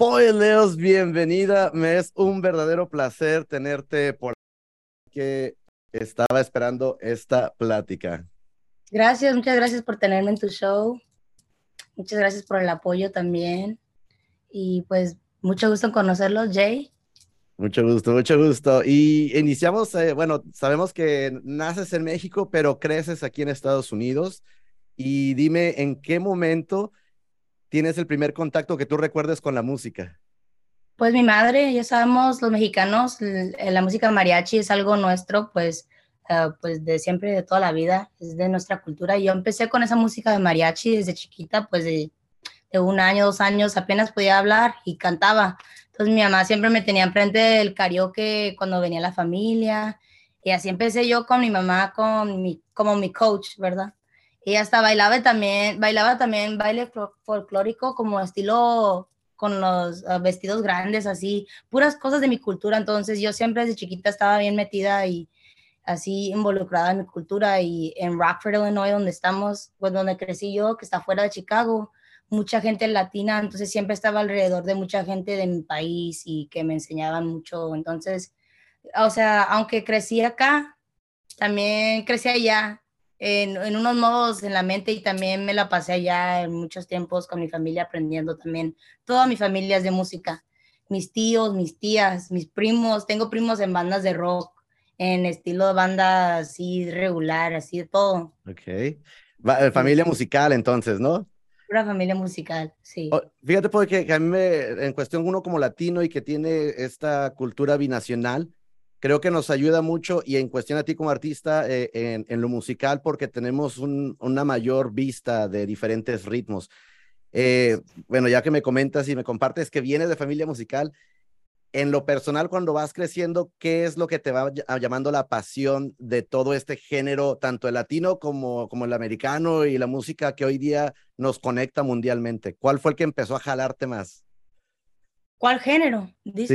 Spoilers, bienvenida. Me es un verdadero placer tenerte por que estaba esperando esta plática. Gracias, muchas gracias por tenerme en tu show. Muchas gracias por el apoyo también. Y pues mucho gusto en conocerlos, Jay. Mucho gusto, mucho gusto. Y iniciamos, eh, bueno, sabemos que naces en México, pero creces aquí en Estados Unidos. Y dime, ¿en qué momento tienes el primer contacto que tú recuerdes con la música? Pues mi madre, ya sabemos, los mexicanos, la música mariachi es algo nuestro, pues, uh, pues de siempre, de toda la vida, es de nuestra cultura. Yo empecé con esa música de mariachi desde chiquita, pues de, de un año, dos años, apenas podía hablar y cantaba. Entonces mi mamá siempre me tenía enfrente del karaoke cuando venía la familia. Y así empecé yo con mi mamá, con mi, como mi coach, ¿verdad? Y hasta bailaba también, bailaba también baile folclórico como estilo con los ah, vestidos grandes, así, puras cosas de mi cultura. Entonces yo siempre desde chiquita estaba bien metida y así involucrada en mi cultura y en Rockford, Illinois, donde estamos, pues donde crecí yo, que está fuera de Chicago, mucha gente latina, entonces siempre estaba alrededor de mucha gente de mi país y que me enseñaban mucho. Entonces, o sea, aunque crecí acá, también crecí allá en, unos modos en la mente y también me la pasé allá en muchos tiempos con mi familia aprendiendo también. Toda mi familia es de música. Mis tíos, mis tías, mis primos, tengo primos en bandas de rock, en estilo de banda así regular, así de todo. Ok. Eh, familia musical entonces, ¿no? Una familia musical, sí. Oh, fíjate porque a mí me, en cuestión uno como latino y que tiene esta cultura binacional, creo que nos ayuda mucho y en cuestión a ti como artista eh, en, lo musical porque tenemos una mayor vista de diferentes ritmos. Eh, bueno, ya que me comentas y me compartes que vienes de familia musical, en lo personal cuando vas creciendo, ¿qué es lo que te va llamando la pasión de todo este género, tanto el latino como, como el americano y la música que hoy día nos conecta mundialmente? ¿Cuál fue el que empezó a jalarte más? ¿Cuál género? Sí,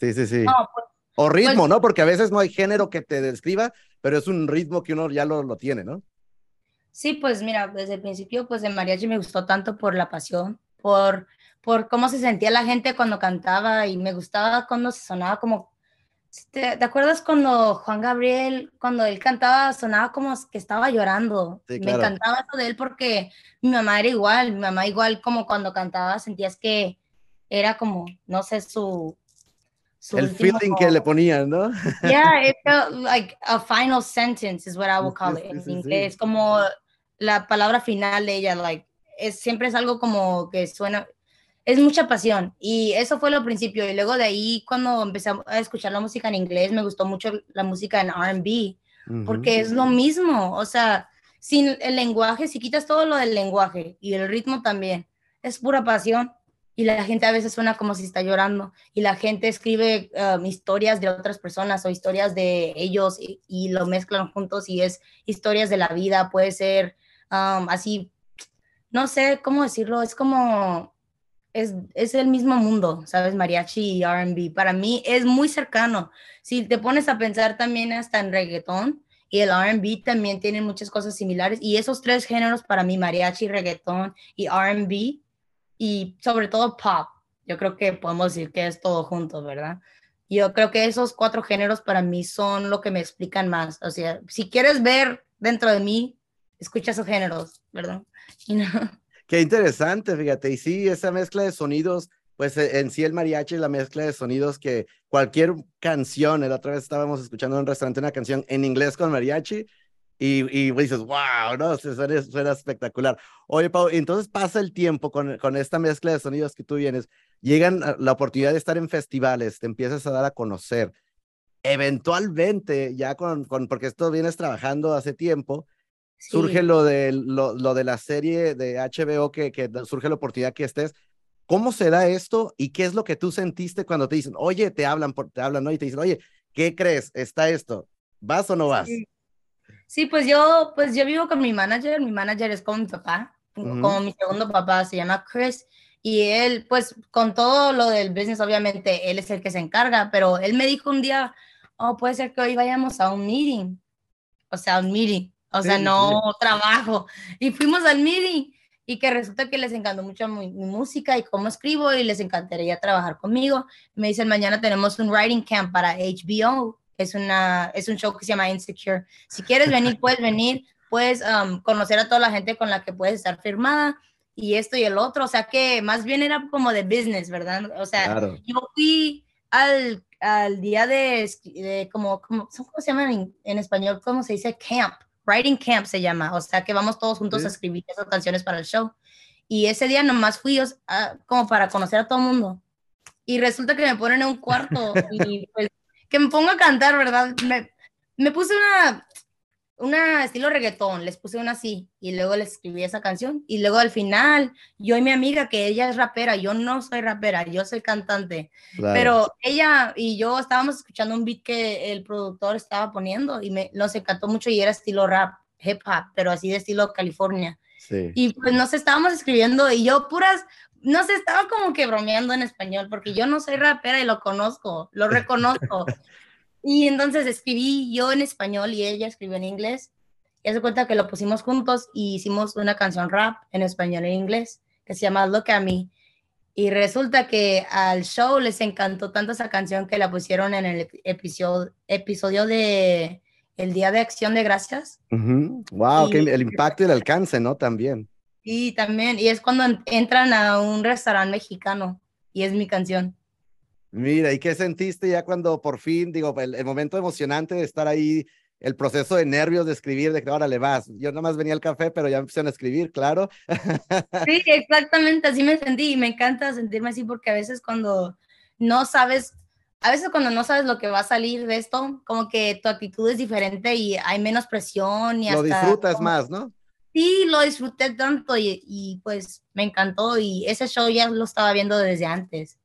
sí, sí, sí. No, pues o pues ritmo, ¿no? Porque a veces no hay género que te describa, pero es un ritmo que uno ya lo, lo tiene, ¿no? Sí, pues mira, desde el principio, pues el mariachi me gustó tanto por la pasión, por, por cómo se sentía la gente cuando cantaba y me gustaba cuando se sonaba como... ¿Te, acuerdas cuando Juan Gabriel, cuando él cantaba, sonaba como que estaba llorando? Me encantaba eso de él porque mi mamá era igual, mi mamá igual como cuando cantaba sentías que era como, no sé, su, el feeling que le ponían, ¿no? Yeah, it felt like a final sentence is what I would call it Es como la palabra final de ella, like, es, siempre es algo como que suena, es mucha pasión. Y eso fue lo principio. Y luego de ahí, cuando empecé a escuchar la música en inglés, me gustó mucho la música en RB, porque es lo mismo. O sea, sin el lenguaje, si quitas todo lo del lenguaje y el ritmo también, es pura pasión y la gente a veces suena como si está llorando y la gente escribe um, historias de otras personas o historias de ellos y, lo mezclan juntos y es historias de la vida, puede ser um, así, no sé cómo decirlo, es como, es, es el mismo mundo, ¿sabes? Mariachi y RB, para mí es muy cercano. Si te pones a pensar también hasta en reggaetón, y el RB también tienen muchas cosas similares. Y esos tres géneros para mí, mariachi, reggaetón y RB, y sobre todo pop. Yo creo que podemos decir que es todo junto, ¿verdad? Yo creo que esos cuatro géneros para mí son lo que me explican más. O sea, si quieres ver dentro de mí, escucha esos géneros, ¿verdad? Qué interesante, fíjate. Y sí, esa mezcla de sonidos, pues eh, en sí el mariachi es la mezcla de sonidos que cualquier canción, la otra vez estábamos escuchando en un restaurante una canción en inglés con mariachi y, y dices, wow, ¿no? Suena, suena, espectacular. Oye, Pau, entonces pasa el tiempo con, con esta mezcla de sonidos que tú vienes, llegan la oportunidad de estar en festivales, te empiezas a dar a conocer. Eventualmente, ya con, con porque esto vienes trabajando hace tiempo, surge lo de, lo, lo, de la serie de HBO, que, que surge la oportunidad que estés. ¿Cómo será esto y qué es lo que tú sentiste cuando te dicen, oye, te hablan, por, te hablan, ¿no? Y te dicen, oye, ¿qué crees? ¿Está esto? ¿Vas o no vas? Sí, pues yo, pues yo vivo con mi manager, mi manager es como mi papá, como mi segundo papá, se llama Chris, y él, pues con todo lo del business, obviamente, él es el que se encarga, pero él me dijo un día, oh, puede ser que hoy vayamos a un meeting, o sea, un meeting, o sea, no trabajo, y fuimos al meeting, y que resulta que les encantó mucho mi, música y cómo escribo y les encantaría trabajar conmigo. Me dicen, mañana tenemos un writing camp para HBO, es, una, es un show que se llama Insecure. Si quieres venir, puedes venir, puedes um, conocer a toda la gente con la que puedes estar firmada y esto y el otro, o sea que más bien era como de business, ¿verdad? O sea, yo fui al, al día de, de como, como, ¿cómo se llama en, en español? ¿Cómo se dice? Camp Writing Camp se llama, o sea que vamos todos juntos a escribir esas canciones para el show. Y ese día nomás fui como para conocer a todo el mundo. Y resulta que me ponen en un cuarto y pues que me pongo a cantar, ¿verdad? Me, me puse una, una estilo reggaetón, les puse una así y luego les escribí esa canción y luego al final yo y mi amiga que ella es rapera, yo no soy rapera, yo soy cantante, pero ella y yo estábamos escuchando un beat que el productor estaba poniendo y me nos encantó mucho y era estilo rap, hip hop, pero así de estilo California. Y pues nos estábamos escribiendo y yo puras no sé, estaba como que bromeando en español porque yo no soy rapera y lo conozco, lo reconozco. Y entonces escribí yo en español y ella escribió en inglés. Y hace cuenta que lo pusimos juntos y hicimos una canción rap en español e inglés que se llama Look at Me. Y resulta que al show les encantó tanto esa canción que la pusieron en el episodio, episodio de el Día de Acción de Gracias. Wow, que el impacto y el alcance, ¿no? También. Sí, también. Y es cuando entran a un restaurante mexicano y es mi canción. Mira, ¿y qué sentiste ya cuando por fin, digo, el, momento emocionante de estar ahí, el proceso de nervios de escribir, de que ahora le vas? Yo nada más venía al café, pero ya empecé a escribir, claro. Sí, exactamente, así me sentí y me encanta sentirme así porque a veces cuando no sabes, a veces cuando no sabes lo que va a salir de esto, como que tu actitud es diferente y hay menos presión y Lo disfrutas más, ¿no? Sí, lo disfruté tanto y, y pues me encantó y ese show ya lo estaba viendo desde antes.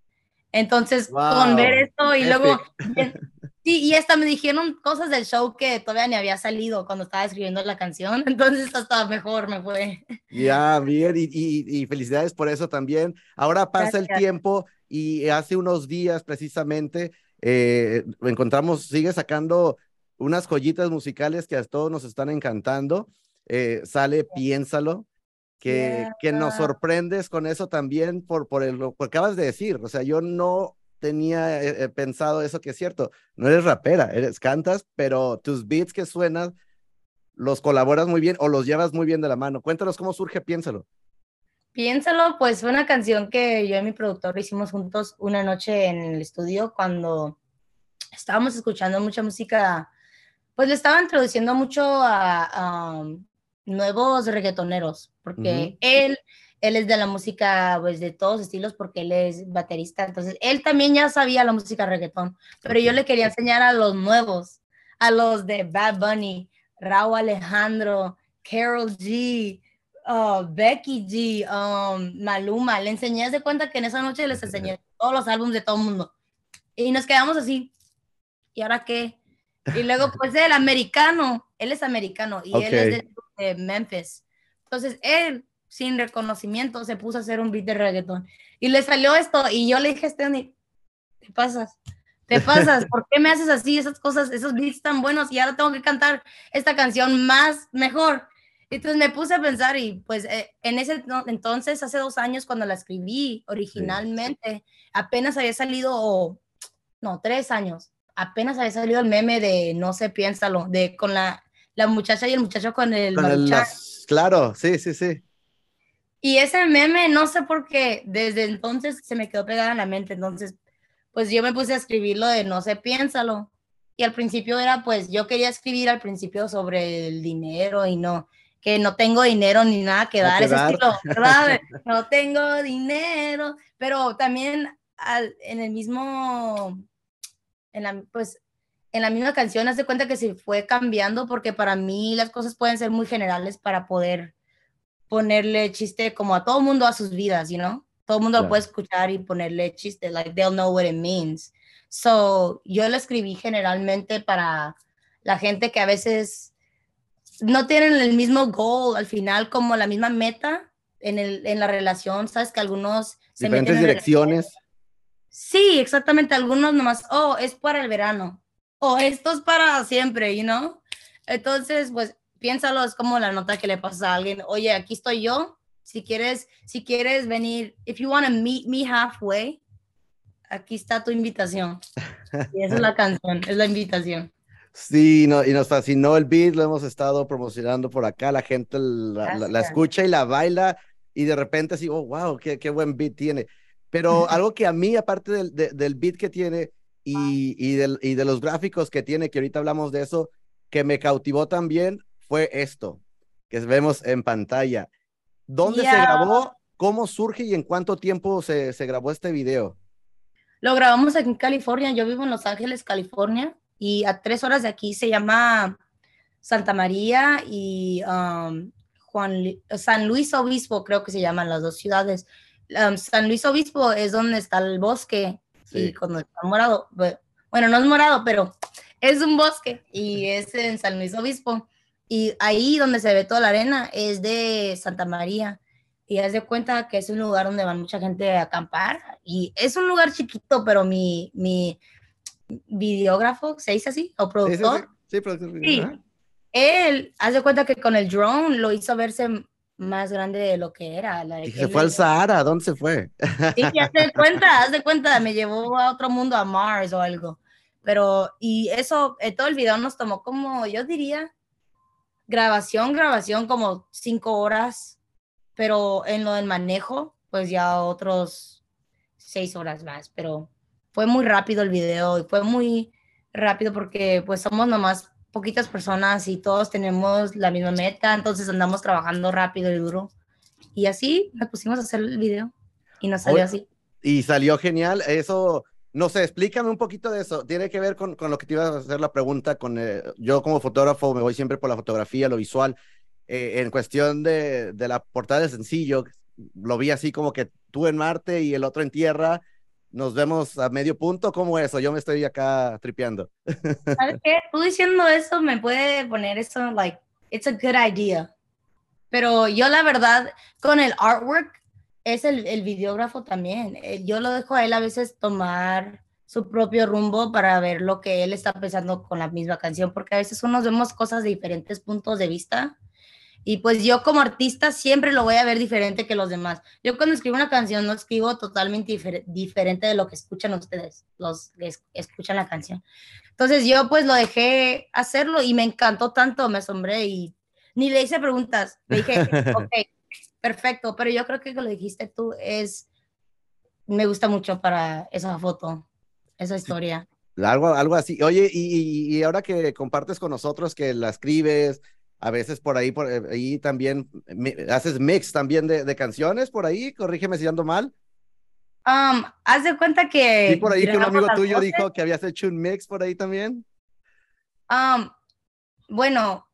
Entonces, con ver esto y luego, sí, y hasta me dijeron cosas del show que todavía ni había salido cuando estaba escribiendo la canción, entonces hasta mejor me fue. Ya, bien, y, y, felicidades por eso también. Ahora pasa el tiempo y hace unos días precisamente eh, encontramos, sigue sacando unas joyitas musicales que a todos nos están encantando. Eh, sale Piénsalo, que, que nos sorprendes con eso también por, por lo que acabas de decir. O sea, yo no tenía eh, eh, pensado eso que es cierto. No eres rapera, eres cantas, pero tus beats que suenan los colaboras muy bien o los llevas muy bien de la mano. Cuéntanos cómo surge Piénsalo. Piénsalo, pues fue una canción que yo y mi productor hicimos juntos una noche en el estudio cuando estábamos escuchando mucha música, pues le estaba introduciendo mucho a, nuevos reggaetoneros, porque él, él es de la música, pues de todos estilos, porque él es baterista, entonces él también ya sabía la música reggaetón, pero yo le quería enseñar a los nuevos, a los de Bad Bunny, Raúl Alejandro, Carol G, uh, Becky G, um, Maluma, le enseñé de cuenta que en esa noche les enseñé todos los álbumes de todo el mundo. Y nos quedamos así. ¿Y ahora qué? Y luego, pues el americano, él es americano y él es de Memphis. Entonces él, sin reconocimiento, se puso a hacer un beat de reggaetón. Y le salió esto y yo le dije a Stanley, te pasas, te pasas, ¿por qué me haces así esas cosas, esos beats tan buenos y ahora tengo que cantar esta canción más, mejor? Entonces me puse a pensar y pues eh, en ese entonces, hace dos años cuando la escribí originalmente, apenas había salido, no, tres años, apenas había salido el meme de No sé, piénsalo, de con la la muchacha y el muchacho con el, Claro, sí, sí, sí. Y ese meme, no sé por qué, desde entonces se me quedó pegada en la mente. Entonces, pues yo me puse a escribirlo de no sé, piénsalo. Y al principio era, pues yo quería escribir al principio sobre el dinero y no, que no tengo dinero ni nada que dar, ese estilo, no tengo dinero, pero también al, en el mismo, en la, pues en la misma canción hace cuenta que se fue cambiando porque para mí las cosas pueden ser muy generales para poder ponerle chiste como a todo mundo a sus vidas, you know? Todo el mundo lo puede escuchar y ponerle chiste, like they'll know what it means. So, yo lo escribí generalmente para la gente que a veces no tienen el mismo goal al final, como la misma meta en, el, en la relación, ¿sabes? Que algunos... Diferentes direcciones. Sí, exactamente. Algunos nomás, oh, es para el verano o esto es para siempre, you know? Entonces, pues piénsalo, es como la nota que le pasa a alguien, oye, aquí estoy yo, Si quieres, si quieres venir, if you want to meet me halfway, aquí está tu invitación. Y esa es la canción, es la invitación. Sí, no, y nos fascinó el beat, lo hemos estado promocionando por acá, la gente la, escucha y la baila y de repente así, oh, wow, qué, qué buen beat tiene. Pero algo que a mí, aparte del, del beat que tiene y, y, del, y de los gráficos que tiene, que ahorita hablamos de eso, que me cautivó también fue esto, que vemos en pantalla. ¿Dónde se grabó? ¿Cómo surge y en cuánto tiempo se, se grabó este video? Lo grabamos aquí en California. Yo vivo en Los Ángeles, California, y a tres horas de aquí se llama Santa María y um, Juan, San Luis Obispo, creo que se llaman las dos ciudades. Um, San Luis Obispo es donde está el bosque y cuando está morado, bueno, no es morado, pero es un bosque y es en San Luis Obispo. Y ahí donde se ve toda la arena es de Santa María. Y haz de cuenta que es un lugar donde van mucha gente a acampar. Y es un lugar chiquito, pero mi, mi videógrafo, ¿se dice así? ¿O productor? Sí, productor. Sí. Él, haz de cuenta que con el drone lo hizo verse más grande de lo que era. y se fue al Sahara, ¿dónde se fue? Sí, haz de cuenta, haz de cuenta, me llevó a otro mundo, a Mars o algo. Pero, y eso, eh, todo el video nos tomó como, yo diría, grabación, grabación, como cinco horas, pero en lo del manejo, pues ya otros seis horas más, pero fue muy rápido el video y fue muy rápido porque pues somos nomás poquitas personas y todos tenemos la misma meta, entonces andamos trabajando rápido y duro. Y así nos pusimos a hacer el video y nos salió así. Y salió genial. Eso, no sé, explícame un poquito de eso. Tiene que ver con, con lo que te iba a hacer la pregunta. Con, eh, yo como fotógrafo me voy siempre por la fotografía, lo visual. Eh, en cuestión de, de la portada del sencillo, lo vi así como que tú en Marte y el otro en tierra nos vemos a medio punto, ¿cómo eso? Yo me estoy acá tripeando. ¿Sabes qué? Tú diciendo eso me puede poner eso, like, it's a good idea. Pero yo la verdad, con el artwork, es el, el videógrafo también. Eh, yo lo dejo a él a veces tomar su propio rumbo para ver lo que él está pensando con la misma canción, porque a veces unos vemos cosas de diferentes puntos de vista y pues yo como artista siempre lo voy a ver diferente que los demás. Yo cuando escribo una canción no escribo totalmente diferente de lo que escuchan ustedes, los que escuchan la canción. Entonces yo pues lo dejé hacerlo y me encantó tanto, me asombré y ni le hice preguntas. Le dije, ok, perfecto, pero yo creo que lo dijiste tú es, me gusta mucho para esa foto, esa historia. Algo, algo así. Oye, y, y ahora que compartes con nosotros que la escribes, a veces por ahí, por eh, ahí también haces mix también de, de, canciones por ahí, corrígeme si ando mal. Um, haz de cuenta que. Sí, por ahí que un amigo tuyo dijo que habías hecho un mix por ahí también. Um, bueno,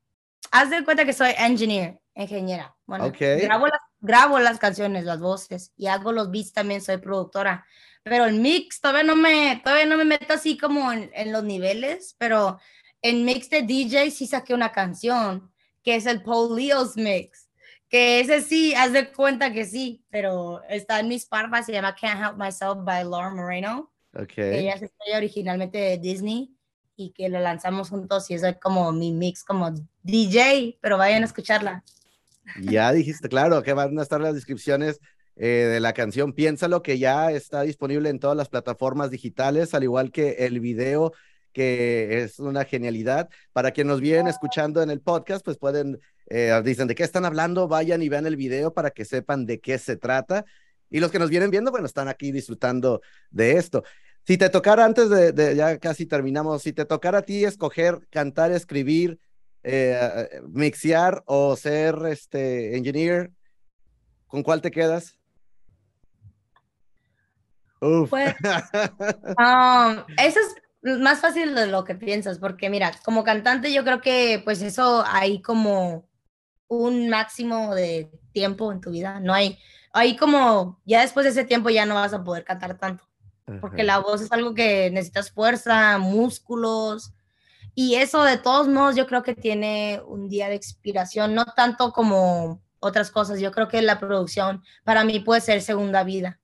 haz de cuenta que soy engineer, ingeniera. Bueno, grabo, las, grabo las canciones, las voces y hago los beats también, soy productora. Pero el mix todavía no me, todavía no me meto así como en, en los niveles, pero en mix de DJ sí saqué una canción que es el Paul Leo's Mix, que ese sí, haz de cuenta que sí, pero está en mis Spotify, se llama Can't Help Myself by Laura Moreno. Okay. Ella es originalmente de Disney y que lo lanzamos juntos y es como mi mix como DJ, pero vayan a escucharla. Ya dijiste, claro, que van a estar las descripciones eh, de la canción Piénsalo, que ya está disponible en todas las plataformas digitales, al igual que el video que es una genialidad. Para quienes nos vienen escuchando en el podcast, pues pueden, eh, dicen de qué están hablando, vayan y vean el video para que sepan de qué se trata. Y los que nos vienen viendo, bueno, están aquí disfrutando de esto. Si te tocara antes de, ya casi terminamos, si te tocara a ti escoger cantar, escribir, eh, mixear o ser este engineer, ¿con cuál te quedas? Uf. Pues, um, eso es más fácil de lo que piensas, porque mira, como cantante yo creo que pues eso hay como un máximo de tiempo en tu vida, no hay, hay como, ya después de ese tiempo ya no vas a poder cantar tanto, porque la voz es algo que necesitas fuerza, músculos, y eso de todos modos yo creo que tiene un día de expiración, no tanto como otras cosas, yo creo que la producción para mí puede ser segunda vida.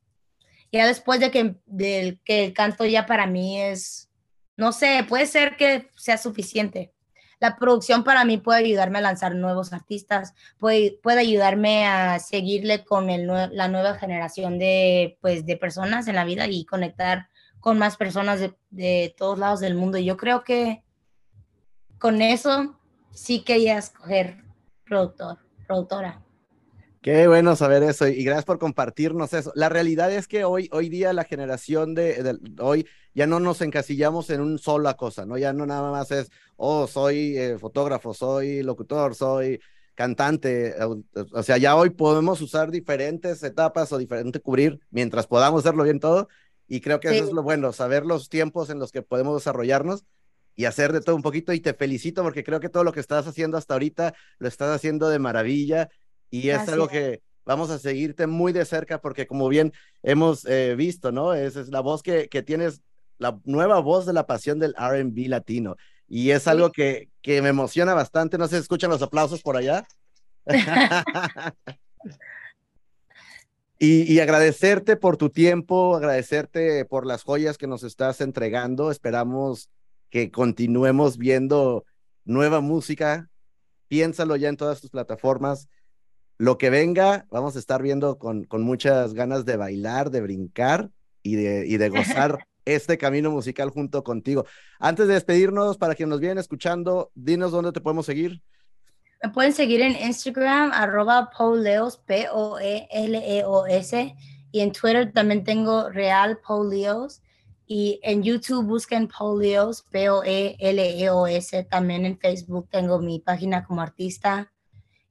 Ya después de que, de que el canto ya para mí es no sé, puede ser que sea suficiente. la producción para mí puede ayudarme a lanzar nuevos artistas, puede, puede ayudarme a seguirle con el, la nueva generación de, pues, de personas en la vida y conectar con más personas de, de todos lados del mundo. Yo creo que con eso sí quería escoger productor, productora. Qué bueno saber eso y gracias por compartirnos eso. La realidad es que hoy, hoy día la generación de, hoy ya no nos encasillamos en un sola cosa, ¿no? Ya no nada más es, oh, soy eh, fotógrafo, soy locutor, soy cantante. O sea, ya hoy podemos usar diferentes etapas o diferente cubrir mientras podamos hacerlo bien todo. Y creo que eso es lo bueno, saber los tiempos en los que podemos desarrollarnos y hacer de todo un poquito. Y te felicito porque creo que todo lo que estás haciendo hasta ahorita lo estás haciendo de maravilla y es algo que vamos a seguirte muy de cerca porque como bien hemos eh, visto, ¿no? Es, es la voz que, que, tienes, la nueva voz de la pasión del RB latino. Y es algo que, que me emociona bastante. No sé escuchan los aplausos por allá. y, y, agradecerte por tu tiempo, agradecerte por las joyas que nos estás entregando. Esperamos que continuemos viendo nueva música. Piénsalo ya en todas tus plataformas lo que venga, vamos a estar viendo con, con muchas ganas de bailar, de brincar y de, y de gozar este camino musical junto contigo. Antes de despedirnos, para quienes nos vienen escuchando, dinos dónde te podemos seguir. Me pueden seguir en Instagram, arroba Pauleos, P-O-E-L-E-O-S, y en Twitter también tengo Real Pauleos, y en YouTube busquen Pauleos, P-O-E-L-E-O-S, también en Facebook tengo mi página como artista,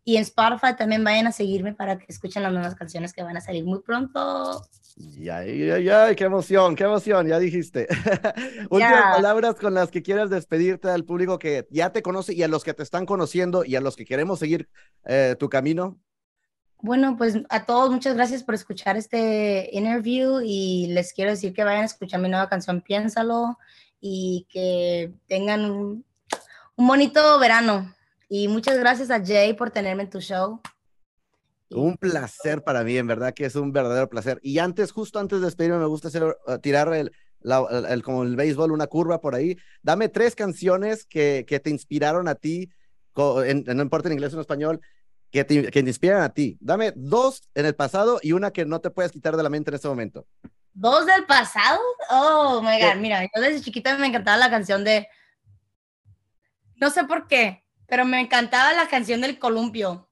y en Spotify también vayan a seguirme para que escuchen las nuevas canciones que van a salir muy pronto. Ya, ya, ya, qué emoción, qué emoción, ya dijiste. Últimas palabras con las que quieras despedirte al público que ya te conoce y a los que te están conociendo y a los que queremos seguir eh, tu camino. Bueno, pues a todos muchas gracias por escuchar este interview y les quiero decir que vayan a escuchar mi nueva canción Piénsalo y que tengan un, un bonito verano. Y muchas gracias a Jay por tenerme en tu show. Un placer para mí, en verdad que es un verdadero placer. Y antes, justo antes de despedirme, me gusta hacer, uh, tirar el, el, como el béisbol, una curva por ahí. Dame tres canciones que, que te inspiraron a ti, no importa en inglés o en español, que te, que te inspiran a ti. Dame dos en el pasado y una que no te puedes quitar de la mente en este momento. ¿Dos del pasado? Oh, my God, mira, yo desde chiquita me encantaba la canción de... No sé por qué, pero me encantaba la canción del columpio.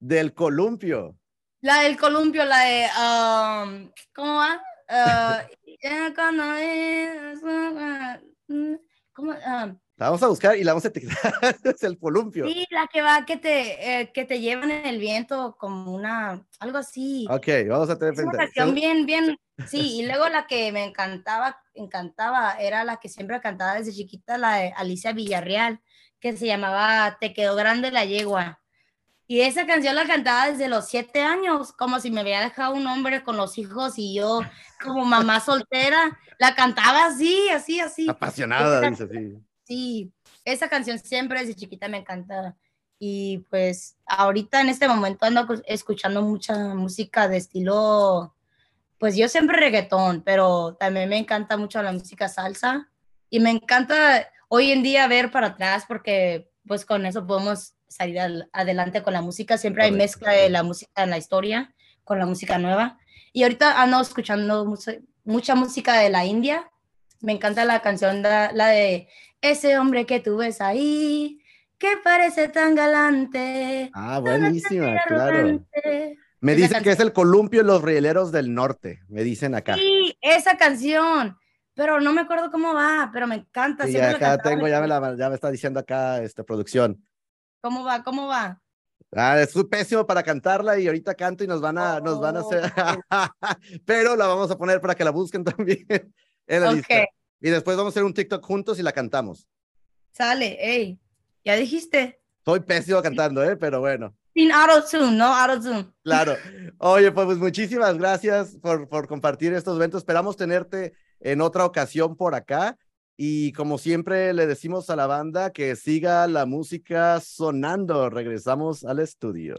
¿Del columpio? La del columpio, la de. Um, ¿Cómo va? Uh, ¿Cómo? Um, la vamos a buscar y la vamos a etiquetar. es el columpio. Sí, la que va que te, eh, que te lleva en el viento como una. Algo así. Ok, vamos a tener es Una canción bien, bien. Sí, y luego la que me encantaba, encantaba, era la que siempre cantaba desde chiquita, la de Alicia Villarreal que se llamaba Te quedó grande la yegua. Y esa canción la cantaba desde los siete años, como si me había dejado un hombre con los hijos y yo como mamá soltera, la cantaba así, así, así. Apasionada, dice así. Sí, esa canción siempre desde chiquita me encanta. Y pues ahorita en este momento ando escuchando mucha música de estilo, pues yo siempre reggaetón, pero también me encanta mucho la música salsa. Y me encanta hoy en día ver para atrás porque pues con eso podemos salir adelante con la música. Siempre hay mezcla de la música en la historia con la música nueva. Y ahorita ando escuchando mucha música de la India. Me encanta la canción, la, la de Ese hombre que tú ves ahí, que parece tan galante. Ah, buenísima, claro. Me dicen que es el columpio de los rieleros del norte, me dicen acá. Sí, esa canción pero no me acuerdo cómo va, pero me encanta. Sí, acá tengo, ya me, la, ya me está diciendo acá esta producción. ¿Cómo va? ¿Cómo va? Ah, es pésimo para cantarla y ahorita canto y nos van a, nos van a hacer, oh. pero la vamos a poner para que la busquen también en la lista. Y después vamos a hacer un TikTok juntos y la cantamos. Sale, hey, ya dijiste. Soy pésimo cantando, ¿eh? Pero bueno. Sin auto-tune, no auto-tune. Claro. Oye, pues, pues muchísimas gracias por, por compartir estos eventos. Esperamos tenerte en otra ocasión por acá. Y como siempre le decimos a la banda que siga la música sonando. Regresamos al estudio.